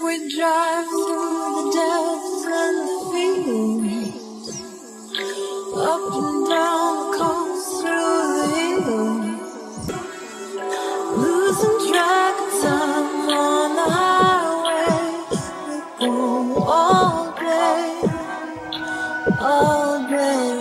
We drive through the depths and the fields, up and down the coast through the hills, losing track of time on the highways. We go all day, all day.